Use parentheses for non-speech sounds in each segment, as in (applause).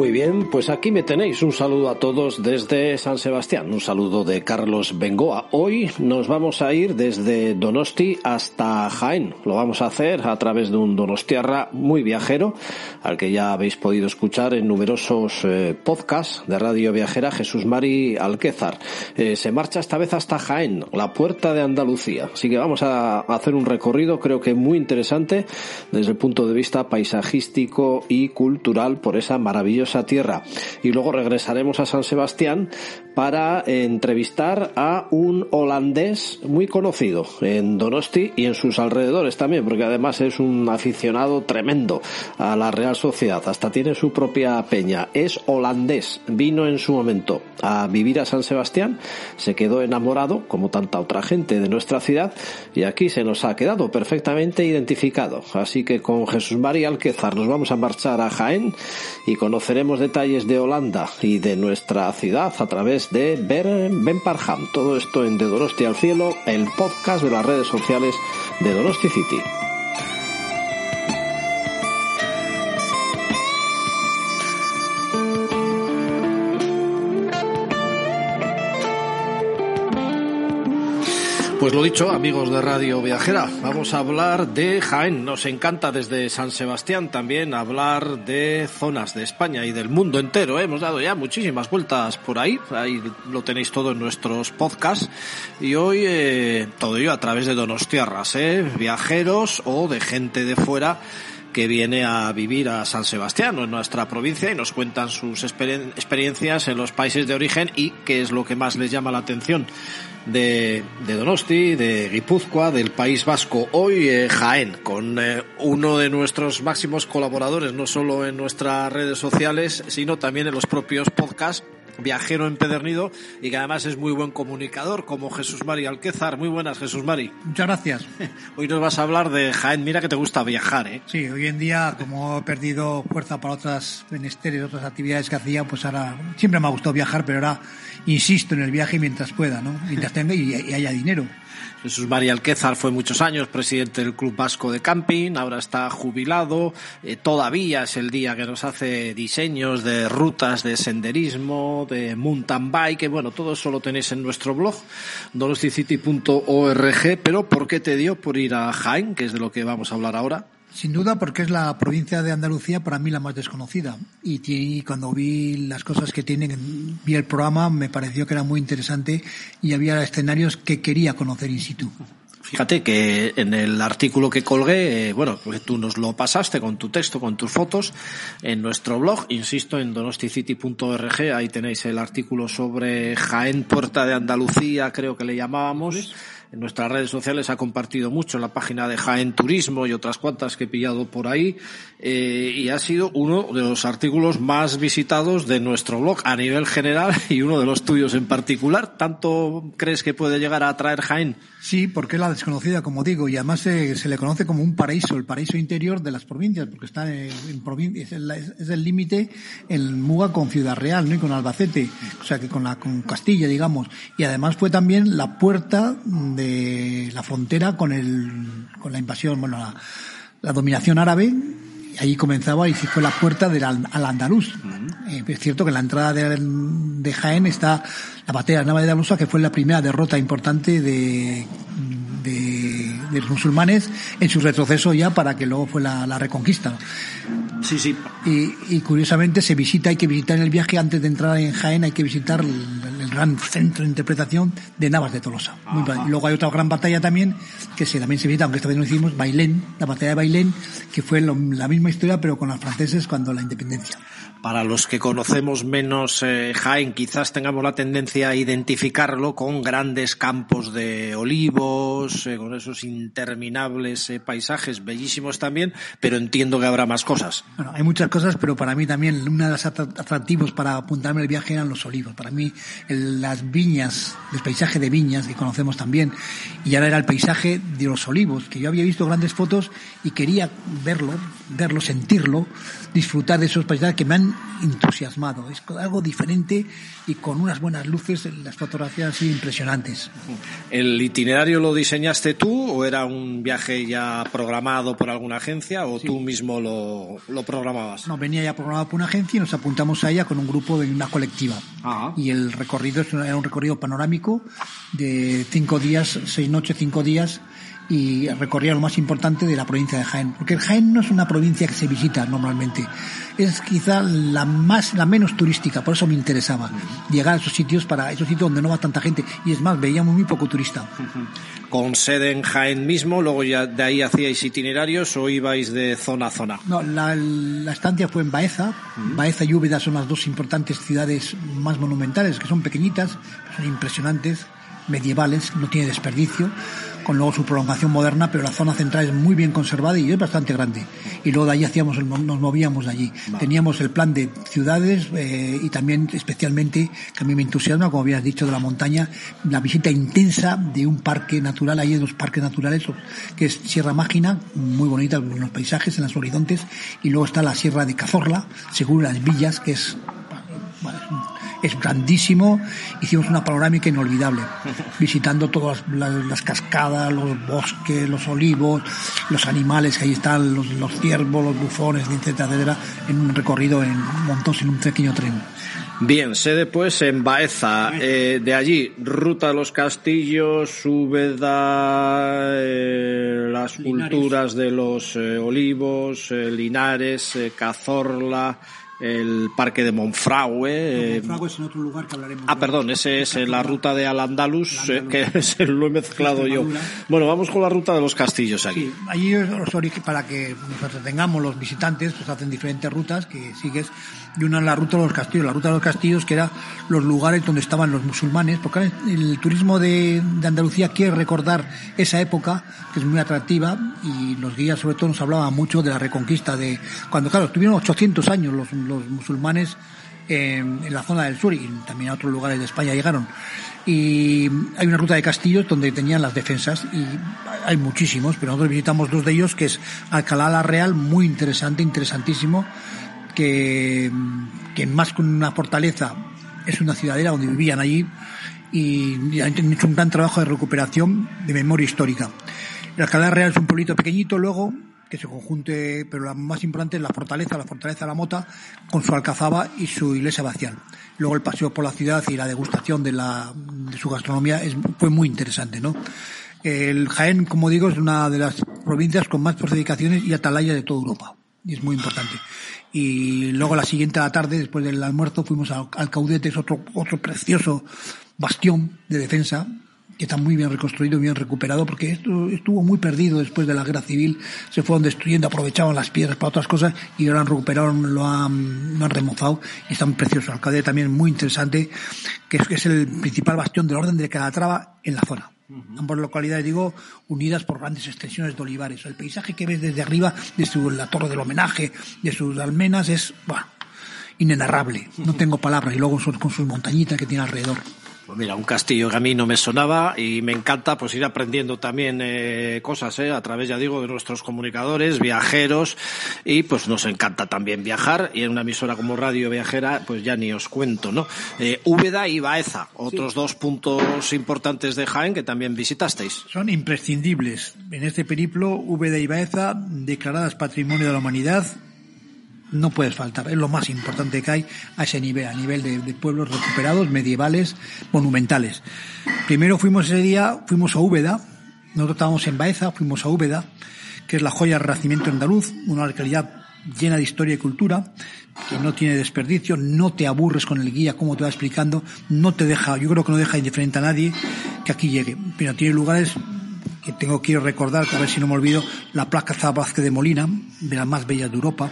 Muy bien, pues aquí me tenéis. Un saludo a todos desde San Sebastián. Un saludo de Carlos Bengoa. Hoy nos vamos a ir desde Donosti hasta Jaén. Lo vamos a hacer a través de un Donostiarra muy viajero, al que ya habéis podido escuchar en numerosos eh, podcasts de Radio Viajera, Jesús Mari Alquézar. Eh, se marcha esta vez hasta Jaén, la puerta de Andalucía. Así que vamos a hacer un recorrido, creo que muy interesante, desde el punto de vista paisajístico y cultural por esa maravillosa tierra. Y luego regresaremos a San Sebastián para entrevistar a un holandés muy conocido en Donosti y en sus alrededores también, porque además es un aficionado tremendo a la Real Sociedad, hasta tiene su propia peña. Es holandés, vino en su momento a vivir a San Sebastián, se quedó enamorado, como tanta otra gente de nuestra ciudad, y aquí se nos ha quedado perfectamente identificado. Así que con Jesús María Alquezar nos vamos a marchar a Jaén y conoceremos detalles de Holanda y de nuestra ciudad a través de Ben Parham. Todo esto en De Donosti al Cielo, el podcast de las redes sociales de Donosti City. Pues lo dicho, amigos de Radio Viajera, vamos a hablar de Jaén. Nos encanta desde San Sebastián también hablar de zonas de España y del mundo entero. ¿eh? Hemos dado ya muchísimas vueltas por ahí, ahí lo tenéis todo en nuestros podcasts. Y hoy eh, todo ello a través de Donostiarras, ¿eh? viajeros o de gente de fuera que viene a vivir a San Sebastián en nuestra provincia y nos cuentan sus experiencias en los países de origen y qué es lo que más les llama la atención de, de Donosti, de Guipúzcoa, del País Vasco. Hoy eh, Jaén, con eh, uno de nuestros máximos colaboradores, no solo en nuestras redes sociales, sino también en los propios podcasts viajero empedernido y que además es muy buen comunicador, como Jesús Mari Alquezar. Muy buenas, Jesús Mari. Muchas gracias. (laughs) Hoy nos vas a hablar de Jaén. Mira que te gusta viajar, ¿eh? Sí, hoy en día, como he perdido fuerza para otras menesteres, otras actividades que hacía, pues ahora siempre me ha gustado viajar, pero ahora insisto en el viaje mientras pueda, ¿no? Mientras tenga y, y haya dinero. Jesús María Alquézar fue muchos años presidente del Club Vasco de Camping, ahora está jubilado, eh, todavía es el día que nos hace diseños de rutas de senderismo, de mountain bike, bueno, todo eso lo tenéis en nuestro blog, dolosticity.org, pero ¿por qué te dio por ir a Jaén, que es de lo que vamos a hablar ahora? Sin duda, porque es la provincia de Andalucía para mí la más desconocida. Y, y, cuando vi las cosas que tienen, vi el programa, me pareció que era muy interesante y había escenarios que quería conocer in situ. Fíjate que en el artículo que colgué, eh, bueno, pues tú nos lo pasaste con tu texto, con tus fotos, en nuestro blog, insisto, en donosticity.org, ahí tenéis el artículo sobre Jaén Puerta de Andalucía, creo que le llamábamos. En nuestras redes sociales ha compartido mucho en la página de Jaén Turismo y otras cuantas que he pillado por ahí. Eh, y ha sido uno de los artículos más visitados de nuestro blog a nivel general y uno de los tuyos en particular. ¿Tanto crees que puede llegar a atraer Jaén? Sí, porque es la desconocida, como digo, y además se, se le conoce como un paraíso, el paraíso interior de las provincias, porque está en, en provincia, es el es el límite en Muga con Ciudad Real, ¿no? Y con Albacete, o sea que con la con Castilla, digamos, y además fue también la puerta de la frontera con el con la invasión, bueno, la, la dominación árabe y allí comenzaba y fue la puerta del al, al andaluz. Uh -huh. eh, es cierto que en la entrada de, de Jaén está la batalla de Nava de Alusa, que fue la primera derrota importante de, de, los musulmanes en su retroceso ya para que luego fue la, la reconquista. Sí, sí. Y, y, curiosamente se visita, hay que visitar en el viaje antes de entrar en Jaén, hay que visitar el, el gran centro de interpretación de Navas de Tolosa. Muy Luego hay otra gran batalla también, que se, también se visita, aunque esta vez no hicimos, Bailén, la batalla de Bailén, que fue lo, la misma historia pero con los franceses cuando la independencia. Para los que conocemos menos eh, Jaén, quizás tengamos la tendencia a identificarlo con grandes campos de olivos, eh, con esos interminables eh, paisajes, bellísimos también, pero entiendo que habrá más cosas. Bueno, hay muchas cosas, pero para mí también uno de los atractivos para apuntarme el viaje eran los olivos. Para mí las viñas, el paisaje de viñas que conocemos también, y ahora era el paisaje de los olivos, que yo había visto grandes fotos y quería verlo, verlo, sentirlo, disfrutar de esos paisajes que me han entusiasmado. Es algo diferente y con unas buenas luces, las fotografías así impresionantes. ¿El itinerario lo diseñaste tú o era un viaje ya programado por alguna agencia o tú mismo lo, lo, programabas? No, venía ya programado por una agencia y nos apuntamos a ella con un grupo de una colectiva. Y el recorrido era un recorrido panorámico de cinco días, seis noches, cinco días y recorría lo más importante de la provincia de Jaén. Porque Jaén no es una provincia que se visita normalmente. Es quizá la más, la menos turística, por eso me interesaba llegar a esos sitios para esos sitios donde no va tanta gente. Y es más, veíamos muy poco turista. Con sede en Jaén mismo, luego ya de ahí hacíais itinerarios o ibais de zona a zona. No, la, la estancia fue en Baeza. Baeza y Úbeda son las dos importantes ciudades más monumentales, que son pequeñitas, son impresionantes, medievales, no tiene desperdicio con luego su prolongación moderna, pero la zona central es muy bien conservada y es bastante grande. Y luego de allí hacíamos nos movíamos de allí. Teníamos el plan de ciudades eh, y también especialmente, que a mí me entusiasma, como habías dicho, de la montaña, la visita intensa de un parque natural, hay dos parques naturales, que es Sierra Mágina, muy bonita en los paisajes, en los horizontes, y luego está la Sierra de Cazorla, según las villas, que es es grandísimo. Hicimos una panorámica inolvidable, (laughs) visitando todas las, cascadas, los bosques, los olivos, los animales que ahí están, los, los ciervos, los bufones, etcétera, etcétera, en un recorrido en montos en un pequeño tren. Bien, sede pues en Baeza. Eh, de allí, ruta a los castillos, Úbeda, eh, las culturas de los eh, olivos, eh, Linares, Cazorla, el parque de Monfragüe. Eh, Monfragüe es en otro lugar que hablaremos. Ah, perdón, ese es la ruta de Al-Andalus, eh, que (laughs) se lo he mezclado yo. Bueno, vamos con la ruta de los castillos aquí. Sí, allí para que nos entretengamos los visitantes, pues hacen diferentes rutas que sigues. Y una es la ruta de los castillos, la ruta de los castillos que era los lugares donde estaban los musulmanes, porque el turismo de, de Andalucía quiere recordar esa época, que es muy atractiva, y los guías sobre todo nos hablaban mucho de la reconquista de, cuando claro, estuvieron 800 años los los musulmanes en la zona del sur y también a otros lugares de España llegaron. Y hay una ruta de castillos donde tenían las defensas y hay muchísimos, pero nosotros visitamos dos de ellos, que es Alcalá la Real, muy interesante, interesantísimo, que, más que una fortaleza es una ciudadela donde vivían allí y han hecho un gran trabajo de recuperación de memoria histórica. Alcalá Real es un pueblito pequeñito, luego que se conjunte, pero la más importante es la fortaleza, la fortaleza de la Mota, con su alcazaba y su iglesia vacial. Luego el paseo por la ciudad y la degustación de, la, de su gastronomía es, fue muy interesante, ¿no? El Jaén, como digo, es una de las provincias con más fortificaciones y atalayas de toda Europa. Y es muy importante. Y luego la siguiente tarde, después del almuerzo, fuimos al, al Caudete, es otro, otro precioso bastión de defensa que está muy bien reconstruido, bien recuperado, porque esto estuvo muy perdido después de la guerra civil, se fueron destruyendo, aprovechaban las piedras para otras cosas y ahora han recuperado, lo han, lo han remozado y está muy precioso. Alcalde también muy interesante, que es, que es el principal bastión del orden de Calatrava en la zona. Ambas localidades, digo, unidas por grandes extensiones de olivares. El paisaje que ves desde arriba, desde la torre del homenaje, de sus almenas, es, bueno, inenarrable. No tengo palabras. Y luego con sus montañitas que tiene alrededor. Pues mira, un castillo que a mí no me sonaba y me encanta pues ir aprendiendo también eh, cosas eh, a través, ya digo, de nuestros comunicadores, viajeros y pues nos encanta también viajar y en una emisora como Radio Viajera pues ya ni os cuento, ¿no? Eh, Úbeda y Baeza, otros dos puntos importantes de Jaén que también visitasteis. Son imprescindibles en este periplo Úbeda y Baeza declaradas Patrimonio de la Humanidad no puedes faltar, es lo más importante que hay a ese nivel, a nivel de, pueblos recuperados, medievales, monumentales. Primero fuimos ese día, fuimos a Úbeda, nosotros estábamos en Baeza, fuimos a Úbeda, que es la joya del Renacimiento andaluz, una localidad llena de historia y cultura, que no tiene desperdicio, no te aburres con el guía, como te va explicando, no te deja, yo creo que no deja indiferente a nadie que aquí llegue, pero tiene lugares que tengo que recordar, a ver si no me olvido, la plaza Vázquez de Molina, de las más bellas de Europa,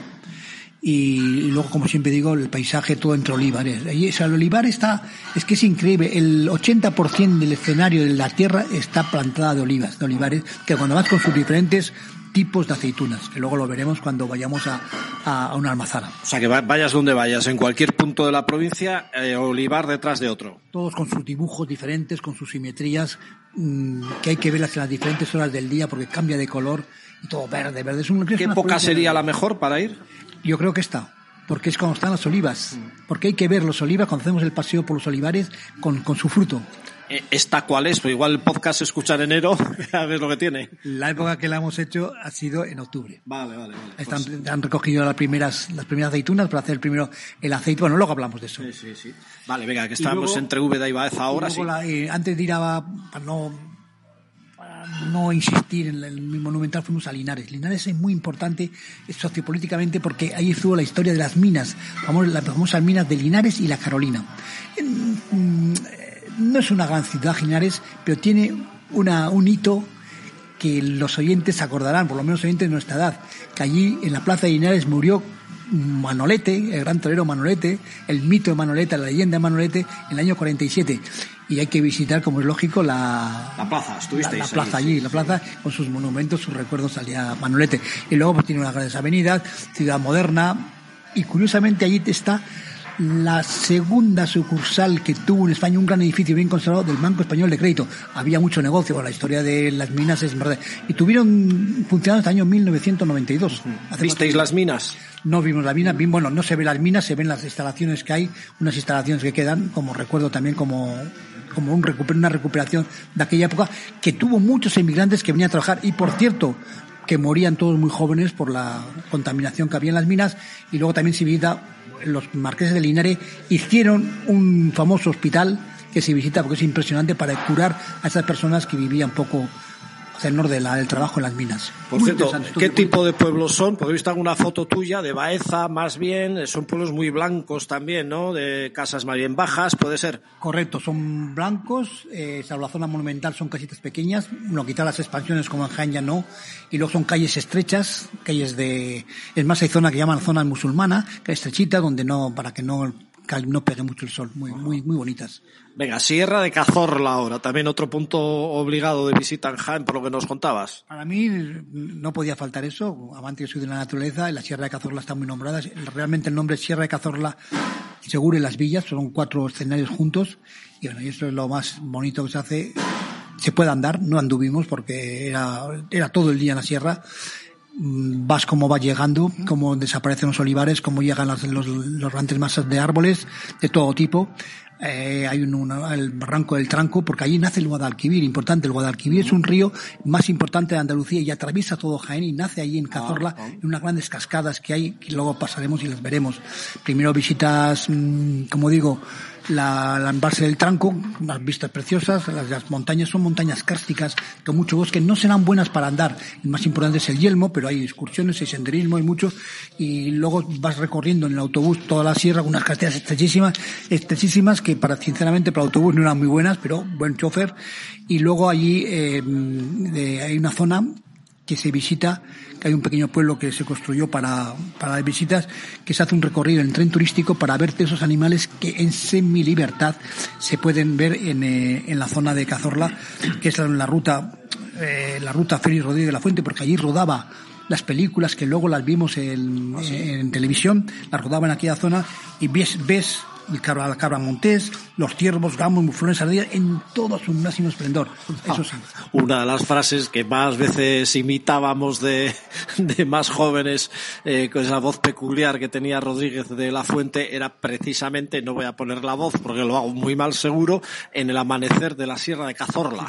y, luego, como siempre digo, el paisaje todo entre olivares. Ahí, o el olivar está, es que es increíble, el 80% del escenario de la tierra está plantada de olivas, de olivares, que cuando vas con sus diferentes tipos de aceitunas, que luego lo veremos cuando vayamos a, a, una almazara. O sea, que vayas donde vayas, en cualquier punto de la provincia, eh, olivar detrás de otro. Todos con sus dibujos diferentes, con sus simetrías, mmm, que hay que verlas en las diferentes horas del día porque cambia de color y todo verde, verde. Es un, ¿Qué época sería la mejor para ir? Yo creo que está porque es cuando están las olivas, porque hay que ver los olivas cuando hacemos el paseo por los olivares con, con su fruto. Eh, ¿Esta cuál es? Pues igual el podcast se escucha en enero, (laughs) a ver lo que tiene. La época que la hemos hecho ha sido en octubre. Vale, vale, vale. Están, pues... Han recogido las primeras, las primeras aceitunas para hacer primero el aceite. Bueno, luego hablamos de eso. Sí, sí, sí. Vale, venga, que luego, entre Úbeda y Baeza ahora, sí. La, eh, antes de ir a, para no, para no insistir en el monumental, fuimos a Linares. Linares es muy importante sociopolíticamente porque ahí estuvo la historia de las minas, las famosas minas de Linares y la Carolina. En, no es una gran ciudad, Linares, pero tiene una, un hito que los oyentes acordarán, por lo menos oyentes de nuestra edad, que allí en la plaza de Linares murió Manolete, el gran torero Manolete, el mito de Manolete, la leyenda de Manolete, en el año 47. Y hay que visitar, como es lógico, la, la plaza, estuvisteis la, la plaza allí, la plaza con sus monumentos, sus recuerdos a Manolete. Y luego pues tiene unas grandes avenidas, ciudad moderna, y curiosamente allí está la segunda sucursal que tuvo en España un gran edificio bien conservado del Banco Español de Crédito. Había mucho negocio, bueno, la historia de las minas es verdad. Y tuvieron funcionando hasta el año 1992. ¿Visteis las minas? No vimos la mina, bueno, no se ven las minas, se ven las instalaciones que hay, unas instalaciones que quedan, como recuerdo también como como un recuper, una recuperación de aquella época, que tuvo muchos inmigrantes que venían a trabajar. Y por cierto, que morían todos muy jóvenes por la contaminación que había en las minas y luego también se visita los marqueses de Linares hicieron un famoso hospital que se visita porque es impresionante para curar a esas personas que vivían poco hacia el norte del trabajo en las minas. Por muy cierto, ¿qué tipo de pueblos son? Porque he visto alguna foto tuya de Baeza, más bien, son pueblos muy blancos también, ¿no? De casas más bien bajas, ¿puede ser? Correcto, son blancos, eh, salvo la zona monumental son casitas pequeñas, no quitar las expansiones como en Jaén ya no, y luego son calles estrechas, calles de, es más hay zona que llaman zona musulmana, que es estrechita, donde no, para que no no pegue mucho el sol, muy, muy, muy bonitas. Venga, Sierra de Cazorla ahora, también otro punto obligado de visita en Jaén, por lo que nos contabas. Para mí no podía faltar eso, amante yo soy de la naturaleza, la Sierra de Cazorla está muy nombrada, realmente el nombre es Sierra de Cazorla, seguro en las villas, son cuatro escenarios juntos, y bueno, y eso es lo más bonito que se hace, se puede andar, no anduvimos porque era, era todo el día en la sierra, vas como va llegando, cómo desaparecen los olivares, cómo llegan los, los, los grandes masas de árboles de todo tipo. Eh, hay un, el barranco del Tranco, porque allí nace el Guadalquivir, importante. El Guadalquivir es un río más importante de Andalucía y atraviesa todo Jaén y nace allí en Cazorla, en unas grandes cascadas que hay, que luego pasaremos y las veremos. Primero visitas, mmm, como digo, la, la embalse del Tranco, unas vistas preciosas, las, montañas son montañas cársticas, con mucho bosque, no serán buenas para andar, el más importante es el yelmo, pero hay excursiones, hay senderismo, hay muchos, y luego vas recorriendo en el autobús toda la sierra con unas carreteras estrechísimas, estrechísimas que para, sinceramente, para el autobús no eran muy buenas, pero buen chofer, y luego allí eh, hay una zona que se visita, que hay un pequeño pueblo que se construyó para, para visitas, que se hace un recorrido en tren turístico para ver esos animales que en semi libertad se pueden ver en, eh, en la zona de Cazorla, que es la, la ruta, eh, la ruta Félix Rodríguez de la Fuente, porque allí rodaba las películas que luego las vimos en, ¿Ah, en televisión, las rodaban en aquella zona y ves, ves el cabra, la cabra montés, los ciervos, gamos, muflones, ardillas, en todo su máximo esplendor. Eso sí. Una de las frases que más veces imitábamos de, de más jóvenes, eh, con esa voz peculiar que tenía Rodríguez de la Fuente, era precisamente, no voy a poner la voz porque lo hago muy mal seguro, en el amanecer de la Sierra de Cazorla.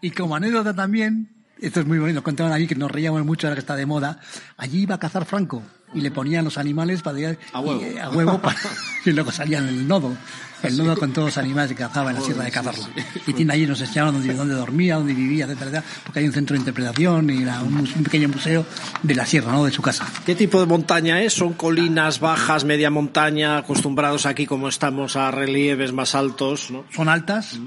y como anécdota también, esto es muy bonito, contaban allí que nos reíamos mucho ahora que está de moda, allí iba a cazar Franco y le ponían los animales para a huevo, y, a huevo para, (laughs) y luego salían el nodo. El nodo con todos los animales que cazaba en la sierra de Cazorla y tiene allí nos enseñaron dónde, dónde dormía dónde vivía etcétera, etcétera porque hay un centro de interpretación y era un, un, pequeño museo de la sierra no de su casa. ¿qué tipo de montaña es? ¿son colinas bajas media montaña acostumbrados aquí como estamos a relieves más altos? ¿no? son altas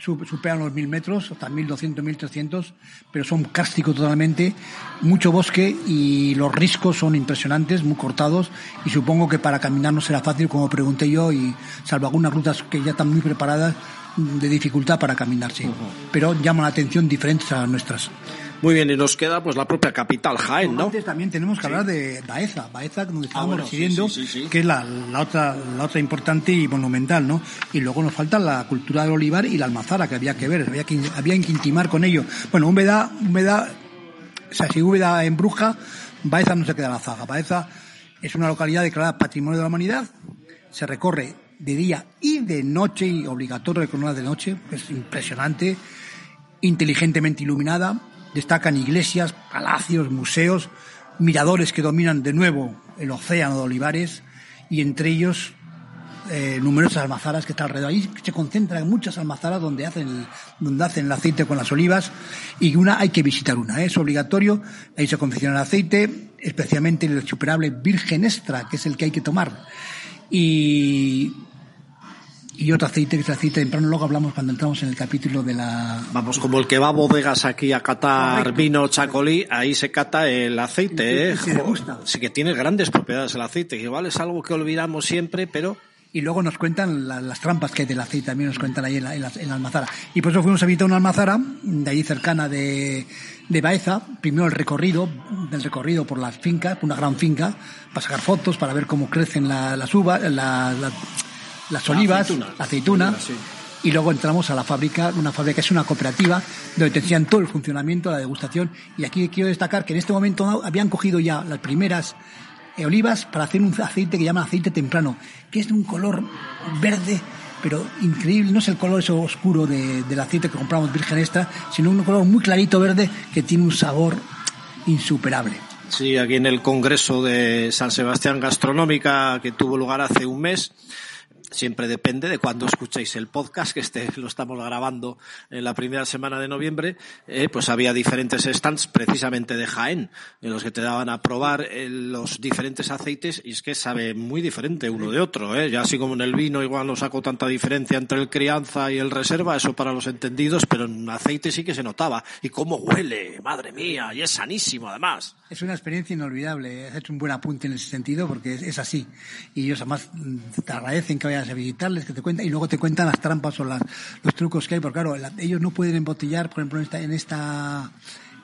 superan los mil metros, hasta 1200, 1300, pero son cársticos totalmente, mucho bosque y los riscos son impresionantes, muy cortados y supongo que para caminar no será fácil, como pregunté yo, y salvo algunas rutas que ya están muy preparadas, de dificultad para caminar, sí. Pero llaman la atención diferentes a las nuestras. Muy bien, y nos queda pues la propia capital, Jaén, ¿no? Antes también tenemos que hablar de Baeza, Baeza donde estábamos residiendo, que es la, la, otra, la otra importante y monumental, ¿no? Y luego nos falta la cultura del olivar y la almazara, que había que ver, había que, había que intimar con ello. Bueno, Úbeda, Úbeda, o sea, si Úbeda en Bruja, Baeza no se queda la zaga. Baeza es una localidad declarada Patrimonio de la Humanidad, se recorre de día y de noche, y obligatorio recorrerla de noche, es impresionante, inteligentemente iluminada, Destacan iglesias, palacios, museos, miradores que dominan de nuevo el océano de olivares y entre ellos eh, numerosas almazaras que están alrededor. Ahí se concentran muchas almazaras donde hacen, donde hacen el aceite con las olivas y una hay que visitar una, ¿eh? es obligatorio. Ahí se confecciona el aceite, especialmente el superable virgen extra, que es el que hay que tomar. Y y otro aceite que es el aceite temprano. Luego hablamos cuando entramos en el capítulo de la. Vamos, como el que va a bodegas aquí a catar vino chacolí, ahí se cata el aceite, ¿eh? Sí que tiene grandes propiedades el aceite, que igual es algo que olvidamos siempre, pero. Y luego nos cuentan las trampas que hay del aceite, también nos cuentan ahí en la, en la, almazara. Y por eso fuimos a visitar una almazara, de ahí cercana de, de Baeza, primero el recorrido, del recorrido por las fincas, una gran finca, para sacar fotos, para ver cómo crecen las uvas, la, las olivas, la aceituna, y luego entramos a la fábrica, una fábrica que es una cooperativa, donde te enseñan todo el funcionamiento, la degustación, y aquí quiero destacar que en este momento habían cogido ya las primeras eh, olivas para hacer un aceite que llaman aceite temprano, que es de un color verde, pero increíble, no es el color eso oscuro del aceite que compramos virgen extra, sino un color muy clarito verde que tiene un sabor insuperable. Sí, aquí en el Congreso de San Sebastián Gastronómica que tuvo lugar hace un mes, siempre depende de cuando escuchéis el podcast, que este lo estamos grabando en la primera semana de noviembre, eh, pues había diferentes stands precisamente de Jaén, en los que te daban a probar eh, los diferentes aceites y es que sabe muy diferente uno de otro, eh. ya así como en el vino igual no saco tanta diferencia entre el crianza y el reserva, eso para los entendidos, pero en aceite sí que se notaba. Y cómo huele, madre mía, y es sanísimo además. Es una experiencia inolvidable, has hecho un buen apunte en ese sentido porque es, así. Y ellos además mm, te agradecen que vayas a visitarles, que te cuentan, y luego te cuentan las trampas o las, los trucos que hay, porque claro, ellos no pueden embotellar, por ejemplo, en esta, en esta,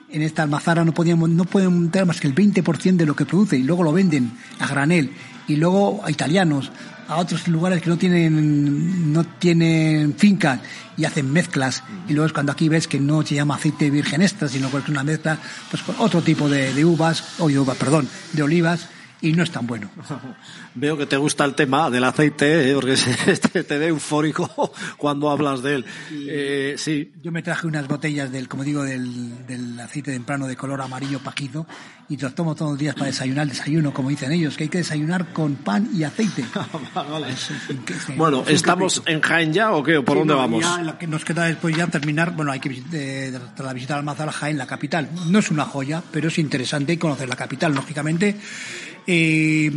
en esta almazara no podían, no pueden montar más que el 20% de lo que produce y luego lo venden a granel y luego a italianos, a otros lugares que no tienen, no tienen fincas y hacen mezclas. Y luego es cuando aquí ves que no se llama aceite virgen extra, sino que es una mezcla pues con otro tipo de, de uvas, o de uvas, perdón, de olivas y no es tan bueno. (laughs) Veo que te gusta el tema del aceite, ¿eh? porque (laughs) te, te ve eufórico cuando hablas de él. Eh, sí. Yo me traje unas botellas del, como digo, del, del aceite temprano de color amarillo paquizo y los tomo todos los días para desayunar, desayuno, como dicen ellos, que hay que desayunar con pan y aceite. (laughs) bueno, ¿estamos en Jaén ya o qué? ¿Por dónde vamos? Ya, que nos queda después ya terminar, bueno, hay que eh, tras la visita al Almazara Jaén, la capital. No es una joya, pero es interesante conocer la capital, lógicamente. Eh,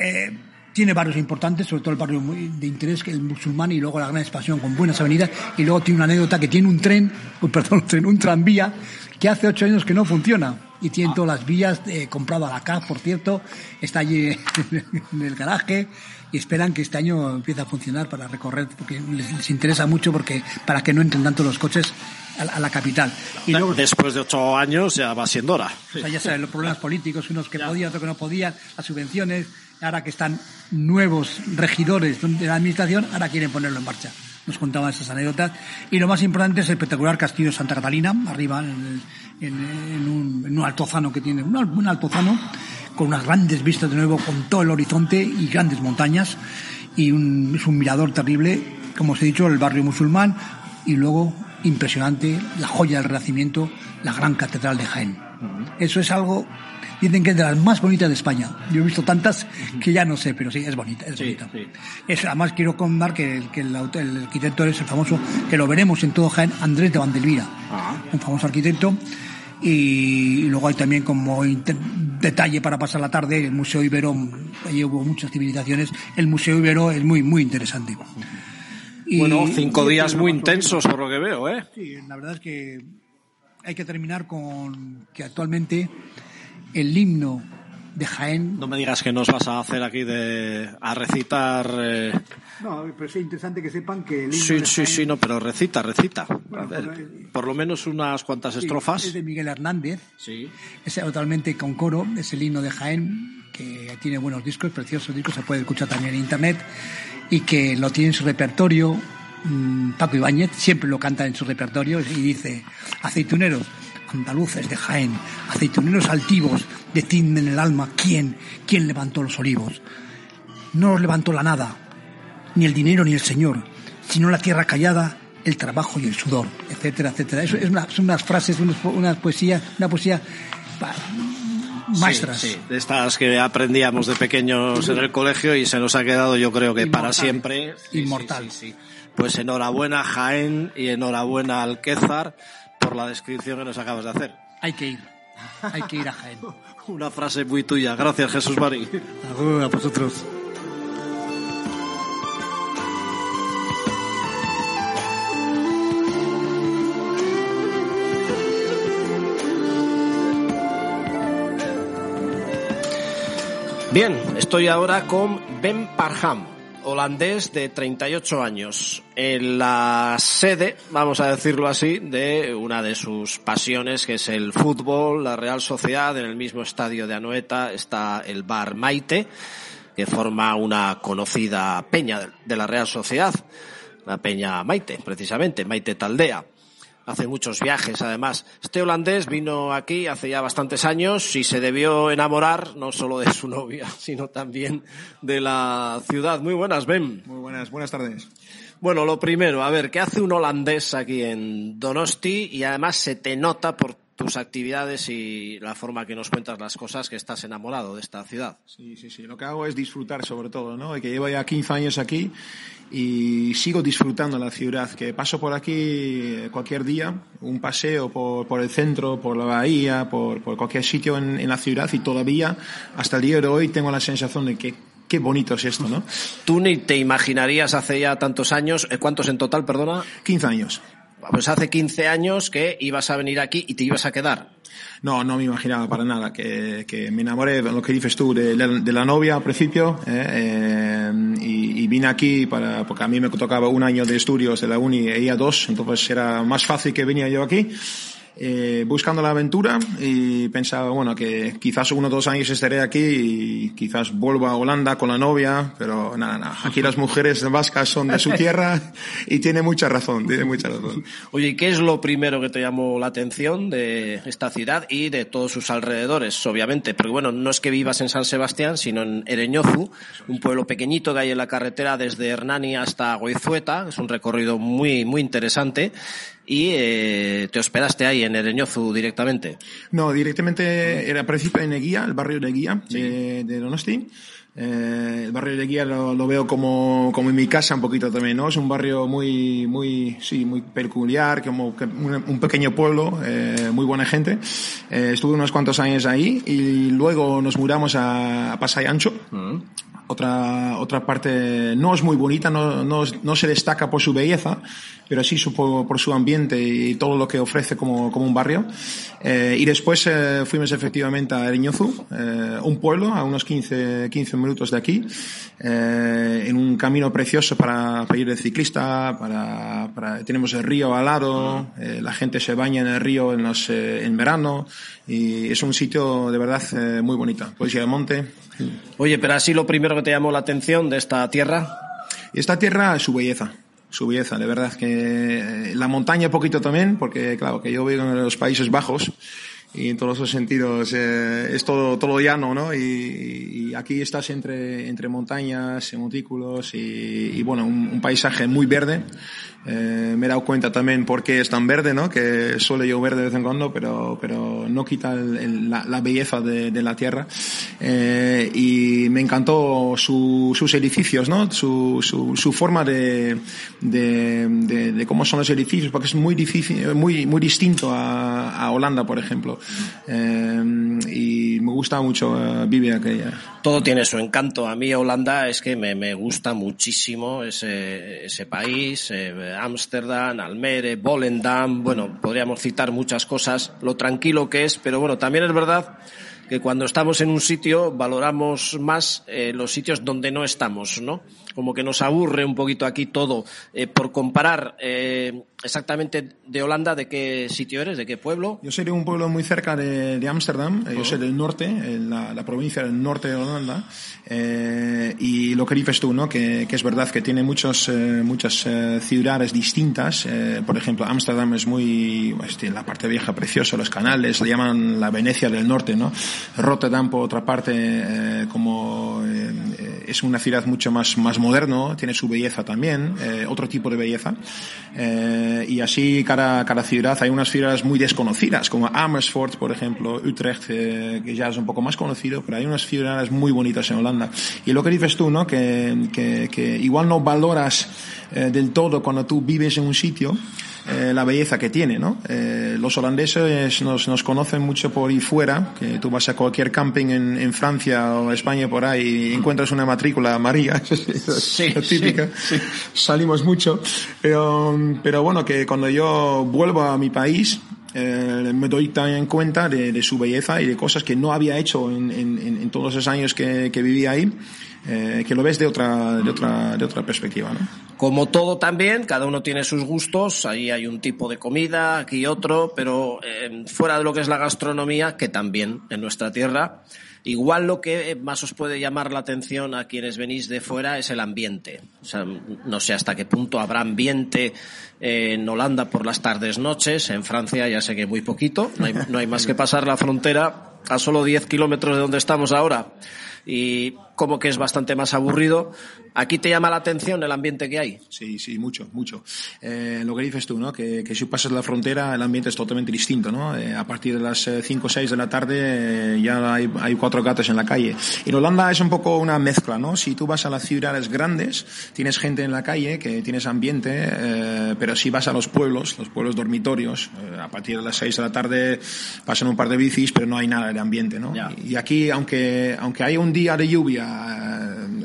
eh, tiene barrios importantes, sobre todo el barrio de interés, que el musulmán, y luego la gran expansión con buenas avenidas, y luego tiene una anécdota que tiene un tren, (laughs) perdón, un, tren, un tranvía, que hace ocho años que no funciona, y tiene todas las vías, eh, comprado a la CAF, por cierto, está allí (laughs) en el garaje, y esperan que este año empiece a funcionar para recorrer, porque les, interesa mucho, porque para que no entren tanto los coches a la, capital. Y luego, Después de ocho años ya va siendo hora. O sea, ya saben, los problemas políticos, unos que podían, otros que no podían, las subvenciones, ahora que están nuevos regidores de la administración, ahora quieren ponerlo en marcha. Nos contaban esas anécdotas. Y lo más importante es el espectacular castillo de Santa Catalina, arriba en, un, en un, altozano que tiene, un, un altozano con unas grandes vistas de nuevo, con todo el horizonte y grandes montañas. Y un, es un mirador terrible, como os he dicho, el barrio musulmán. Y luego, impresionante, la joya del Renacimiento, la gran catedral de Jaén. Eso es algo Dicen que es de las más bonitas de España. Yo he visto tantas que ya no sé, pero sí, es bonita, es bonita. Es, además quiero contar que, el, que el, arquitecto es el famoso, que lo veremos en todo Jaén, Andrés de Vandelvira, ah. un famoso arquitecto. Y, luego hay también como detalle para pasar la tarde el Museo Ibero, allí hubo muchas civilizaciones, el Museo Ibero es muy, muy interesante. bueno, cinco días muy intensos por lo que veo, ¿eh? Sí, la verdad es que hay que terminar con que actualmente el himno de Jaén. No me digas que nos vas a hacer aquí de a recitar. Eh... No, pero es interesante que sepan que el himno Sí, de sí, Jaén- sí, no, pero recita, recita. Bueno, A ver, pues, eh, por lo menos unas cuantas Sí, estrofas. Es de Miguel Hernández. Sí. Es totalmente con coro, es el himno de Jaén, que tiene buenos discos, preciosos discos, se puede escuchar también en internet, y que lo tiene en su repertorio mm, Paco Ibáñez, siempre lo canta en su repertorio, y dice, aceituneros, andaluces de Jaén, aceituneros altivos, decidme en el alma quién, quién levantó los olivos. No los levantó la nada, ni el dinero ni el señor, sino la tierra callada, el trabajo y el sudor, etcétera, etcétera. Eso es una- son unas frases, unas, unas poesías, una poesía maestras. Sí, sí, de estas que aprendíamos de pequeños en el colegio y se nos ha quedado yo creo que para siempre. Inmortal. sí, sí. Pues enhorabuena Jaén y enhorabuena Alquézar por la descripción que nos acabas de hacer. Hay que ir, hay que ir a Jaén. (laughs) Una frase muy tuya. Gracias Jesús Mari. A vosotros. Bien, estoy ahora con Ben Parham, holandés de 38 años, en la sede, vamos a decirlo así, de una de sus pasiones, que es el fútbol, la Real Sociedad. En el mismo estadio de Anoeta está el Bar Maite, que forma una conocida peña de la Real Sociedad, la peña Maite, precisamente, Maite Taldea hace muchos viajes además. Este holandés vino aquí hace ya bastantes años y se debió enamorar no solo de su novia, (laughs) sino también de la ciudad. Muy buenas, Ben. Muy buenas, buenas tardes. Bueno, lo primero, a ver, ¿qué hace un holandés aquí en Donosti? Y además se te nota por tus actividades y la forma que nos cuentas las cosas que estás enamorado de esta ciudad. Sí, sí, sí. Lo que hago es disfrutar sobre todo, ¿no? Y que llevo ya 15 años aquí y sigo disfrutando la ciudad. Que paso por aquí eh, cualquier día, un paseo por, por el centro, por la bahía, por, por cualquier sitio en, en la ciudad y todavía, hasta el día de hoy, tengo la sensación de que qué bonito es esto, ¿no? Tú ni te imaginarías hace ya tantos años, eh, ¿cuántos en total, perdona? 15 años. Pues hace 15 años que ibas a venir aquí y te ibas a quedar. No, no me imaginaba para nada que, que me enamoré, lo que dices tú, de, de la novia al principio eh, eh, y, y vine aquí para, porque a mí me tocaba un año de estudios de la uni e ella dos, entonces era más fácil que venía yo aquí. Eh, buscando la aventura y pensaba, bueno, que quizás uno o dos años estaré aquí y quizás vuelva a Holanda con la novia, pero nada, nada. Aquí las mujeres vascas son de su tierra y tiene mucha razón, tiene mucha razón. Oye, ¿y qué es lo primero que te llamó la atención de esta ciudad y de todos sus alrededores, obviamente? Porque bueno, no es que vivas en San Sebastián, sino en Ereñozu, un pueblo pequeñito que hay en la carretera desde Hernani hasta Goizueta, es un recorrido muy, muy interesante, y eh, te hospedaste ahí en Ereñozu directamente. No, directamente era al principio en Eguía, el barrio de Eguía, de, de Donosti. Eh, el barrio de Eguía lo, lo veo como, como en mi casa un poquito también, ¿no? Es un barrio muy, muy, sí, muy peculiar, como un, un pequeño pueblo, eh, muy buena gente. Eh, estuve unos cuantos años ahí y luego nos mudamos a, a Pasay Ancho. Otra, otra parte no es muy bonita, no, no, no se destaca por su belleza, pero sí su- por, su ambiente y todo lo que ofrece como, como un barrio. Eh, y después eh, fuimos efectivamente a Eriñozu, eh, un pueblo a unos 15, 15 minutos de aquí, eh, en un camino precioso para, para ir de ciclista, para, para- tenemos el río al lado, la gente se baña en el río en, los, en verano y es un sitio de verdad eh, muy bonito. Poesía de monte. Oye, pero así lo primero que te llamó la atención de esta tierra. Esta tierra, su belleza, su belleza, de verdad que eh, la montaña poquito también, porque claro, que yo vivo en los Países Bajos y en todos los sentidos eh, es todo, todo llano, ¿no? Y, y aquí estás entre, entre montañas, montículos y, y bueno, un, un paisaje muy verde. Eh, me he dado cuenta también por qué es tan verde, ¿no? Que suele llover de vez en cuando, pero, pero no quita el- el- la, la belleza de, de la tierra. Eh, y me encantó su- sus edificios, ¿no? Su, su, su forma de, de, de, de cómo son los edificios, porque es muy difícil, muy, muy distinto a, a Holanda, por ejemplo. Eh, y me gusta mucho uh, vivir aquella. Todo tiene su encanto. A mí Holanda es que me, gusta muchísimo ese, país, Ámsterdam, eh, Almere, Volendam, bueno, podríamos citar muchas cosas, lo tranquilo que es, pero bueno, también es verdad que cuando estamos en un sitio valoramos más eh, los sitios donde no estamos, ¿no? Como que nos aburre un poquito aquí todo. Eh, por comparar eh, exactamente de Holanda, ¿de qué sitio eres? ¿De qué pueblo? Yo soy de un pueblo muy cerca de Ámsterdam. Yo soy del norte, en la, la, provincia del norte de Holanda. y lo que dices tú, ¿no? Que, que es verdad que tiene muchos, muchas ciudades distintas. por ejemplo, Ámsterdam es muy, pues, tiene la parte vieja preciosa, los canales, le llaman la Venecia del norte, ¿no? Rotterdam, por otra parte, eh, como eh, es una ciudad mucho más, más moderno, tiene su belleza también, eh, otro tipo de belleza. Y así cada, cada ciudad, hay unas ciudades muy desconocidas, como Amersfoort, por ejemplo, Utrecht, que ya es un poco más conocido, pero hay unas ciudades muy bonitas en Holanda. Y lo que dices tú, ¿no? Que, que, que igual no valoras del todo cuando tú vives en un sitio, eh, la belleza que tiene, ¿no? Eh, los holandeses nos, nos conocen mucho por ahí fuera, que tú vas a cualquier camping en, en Francia o España por ahí y encuentras una matrícula María, (laughs) sí, típica. Sí, sí. Salimos mucho. Pero, pero bueno, que cuando yo vuelvo a mi país, eh, me doy también cuenta de, de, su belleza y de cosas que no había hecho en, en, en todos esos años que, que viví ahí eh, que lo ves de otra, de otra, de otra perspectiva, ¿no? Como todo también, cada uno tiene sus gustos, ahí hay un tipo de comida, aquí otro, pero eh, fuera de lo que es la gastronomía, que también en nuestra tierra, Igual lo que más os puede llamar la atención a quienes venís de fuera es el ambiente. O sea, no sé hasta qué punto habrá ambiente en Holanda por las tardes noches, en Francia ya sé que muy poquito, no hay, no hay más que (laughs) pasar la frontera a solo 10 kilómetros de donde estamos ahora y como que es bastante más aburrido. ¿Aquí te llama la atención el ambiente que hay? Sí, sí, mucho, mucho. Eh, lo que dices tú, ¿no? Que, que, si pasas la frontera el ambiente es totalmente distinto, ¿no? Eh, a partir de las 5 o 6 de la tarde eh, ya hay, hay, cuatro gatos en la calle. En Holanda es un poco una mezcla, ¿no? Si tú vas a las ciudades grandes, tienes gente en la calle, que tienes ambiente, eh, pero si vas a los pueblos, los pueblos dormitorios, eh, a partir de las 6 de la tarde pasan un par de bicis, pero no hay nada de ambiente, ¿no? Y, y aquí, aunque, aunque hay un 利亚的右眼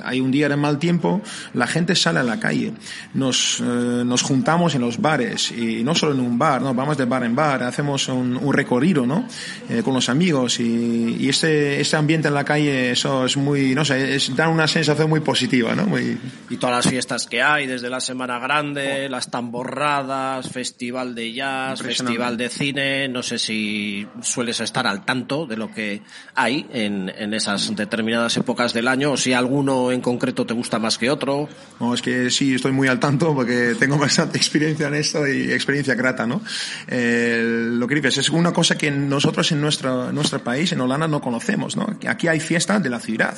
hay un día de mal tiempo, la gente sale a la calle. Nos, eh, nos juntamos en los bares y no solo en un bar, ¿no? Vamos de bar en bar, hacemos un, un recorrido, ¿no? Eh, con los amigos y, y este, este ambiente en la calle, eso es muy, no sé, es, da una sensación muy positiva, ¿no? Muy... Y todas las fiestas que hay, desde la Semana Grande, oh. las tamborradas, festival de jazz, festival de cine, no sé si sueles estar al tanto de lo que hay en, en esas determinadas épocas del año o si alguno en concreto te gusta más que otro? No, es que sí, estoy muy al tanto porque tengo (laughs) bastante experiencia en esto y experiencia grata, ¿no? Eh, lo que dices es una cosa que nosotros en nuestro, nuestro país, en Holanda, no conocemos, ¿no? Aquí hay fiesta de la ciudad,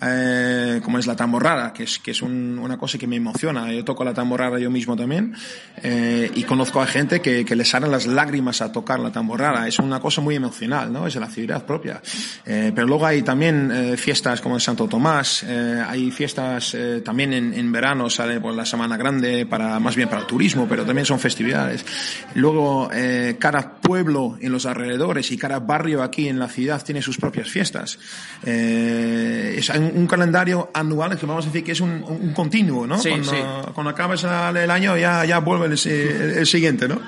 eh, como es la tamborrada, que es, que es un, una cosa que me emociona. Yo toco la tamborrada yo mismo también eh, y conozco a gente que, que les salen las lágrimas a tocar la tamborrada. Es una cosa muy emocional, ¿no? Es de la ciudad propia. Eh, pero luego hay también fiestas como el Santo Tomás, hay fiestas eh, también en, en, verano, sale por la Semana Grande, para más bien para el turismo, pero también son festividades. Luego, eh, cada pueblo en los alrededores y cada barrio aquí en la ciudad tiene sus propias fiestas. Eh, es un, un, calendario anual que vamos a decir que es un, un continuo, ¿no? Sí, cuando, sí. cuando acabas el año ya, ya vuelve el, el, el siguiente, ¿no?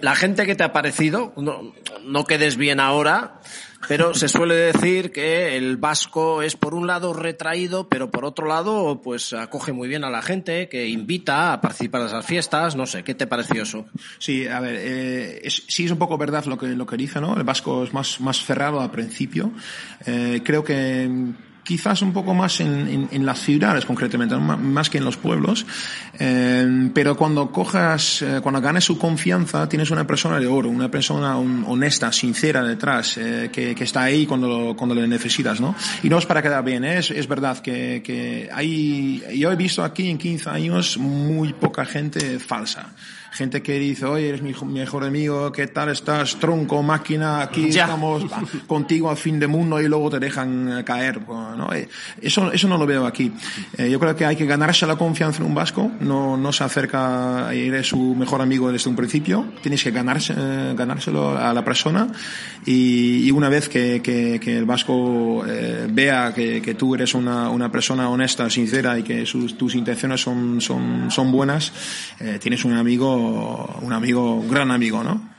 La gente que te ha parecido, no, no quedes bien ahora, pero se suele decir que el vasco es por un lado retraído, pero por otro lado pues acoge muy bien a la gente, que invita a participar de esas fiestas, no sé, ¿qué te pareció eso? Sí, a ver, eh, es, sí es un poco verdad lo que, lo que dice, ¿no? El vasco es más, más cerrado al principio. Eh, creo que quizás un poco más en, en, en las ciudades concretamente, más que en los pueblos, eh, pero cuando cojas, eh, cuando ganes su confianza, tienes una persona de oro, una persona un, honesta, sincera detrás, eh, que, que, está ahí cuando, lo, cuando le necesitas, ¿no? Y no es para quedar bien, es, es verdad que, que hay, yo he visto aquí en 15 años muy poca gente falsa gente que dice, oye, eres mi mejor amigo, ¿qué tal estás? Tronco, máquina, aquí estamos (laughs) contigo al fin de mundo y luego te dejan caer. ¿no? Eh, eso, eso no lo veo aquí. Eh, yo creo que hay que ganarse la confianza en un vasco, no, no se acerca, eres su mejor amigo desde un principio, tienes que ganarse, eh, ganárselo a la persona y, y una vez que, que, que el vasco vea que, que, tú eres una, una persona honesta, sincera y que sus, tus intenciones son, son, son buenas, tienes un amigo, un amigo, un gran amigo, ¿no?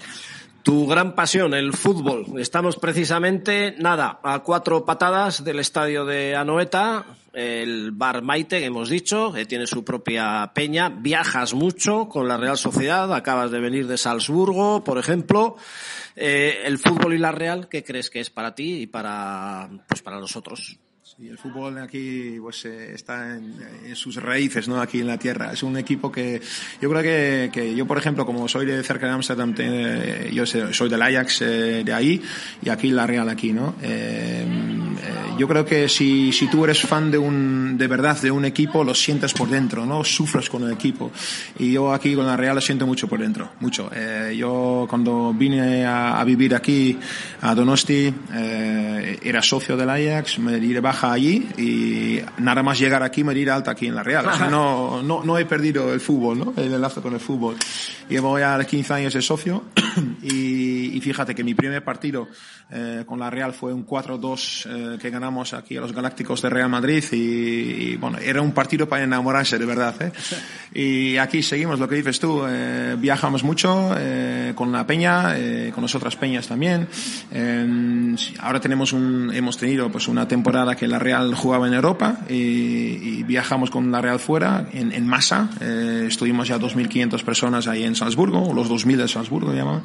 Tu gran pasión, el fútbol. Estamos precisamente, nada, a cuatro patadas del estadio de Anoeta, el Bar Maite, que hemos dicho, que tiene su propia peña. Viajas mucho con la Real Sociedad, acabas de venir de Salzburgo, por ejemplo. Eh, el fútbol y la Real, ¿qué crees que es para ti y para, pues para nosotros? Sí, el fútbol aquí pues eh, está en, en, sus raíces, ¿no? Aquí en la tierra. Es un equipo que yo creo que, que yo, por ejemplo, como soy de cerca de Amsterdam, te, yo soy del Ajax eh, de ahí y aquí la Real aquí, ¿no? Eh, yo creo que si, si tú eres fan de un, de verdad, de un equipo, lo sientes por dentro, ¿no? Sufres con el equipo. Y yo aquí con la Real lo siento mucho por dentro, mucho. yo cuando vine a, a, vivir aquí a Donosti, era socio del Ajax, me di de baja allí y nada más llegar aquí me alta aquí en la Real. O sea, no, no, no he perdido el fútbol, ¿no? El enlace con el fútbol. Llevo ya 15 años de socio (clears throat) y fíjate que mi primer partido eh, con la Real fue un 4-2 eh, que ganamos aquí a los Galácticos de Real Madrid y, y, bueno, era un partido para enamorarse de verdad. ¿eh? (laughs) Y aquí seguimos lo que dices tú, eh, viajamos mucho eh, con la Peña, eh, con las otras Peñas también. ahora tenemos un, hemos tenido pues una temporada que la Real jugaba en Europa y, y viajamos con la Real fuera en, en masa. estuvimos ya 2.500 personas ahí en Salzburgo, los 2.000 de Salzburgo llamaban.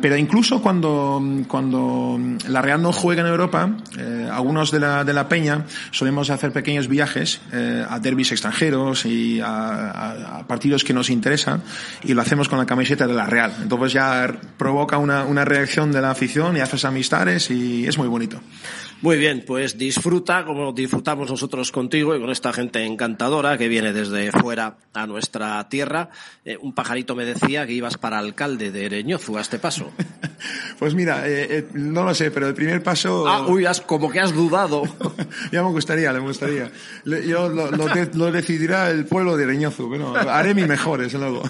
Pero incluso cuando, cuando la Real no juega en Europa, eh, algunos de la, de la Peña solemos hacer pequeños viajes eh, a derbis extranjeros y a, a, a, partidos que nos interesan y lo hacemos con la camiseta de la Real. Entonces ya provoca una, una reacción de la afición y haces amistades y es muy bonito. Muy bien, pues disfruta como disfrutamos nosotros contigo y con esta gente encantadora que viene desde fuera a nuestra tierra. Eh, un pajarito me decía que ibas para alcalde de Ereñozu a este paso. (laughs) pues mira, eh, eh, no lo sé, pero el primer paso... Ah, uy, has, como que has dudado. (laughs) ya me gustaría, me gustaría. Yo lo, lo, lo decidirá el pueblo de Ereñozu. Bueno, haré mi mejor, desde luego.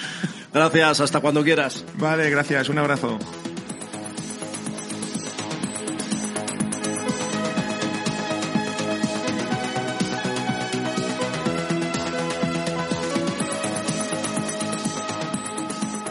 (laughs) gracias, hasta cuando quieras. Vale, gracias, un abrazo.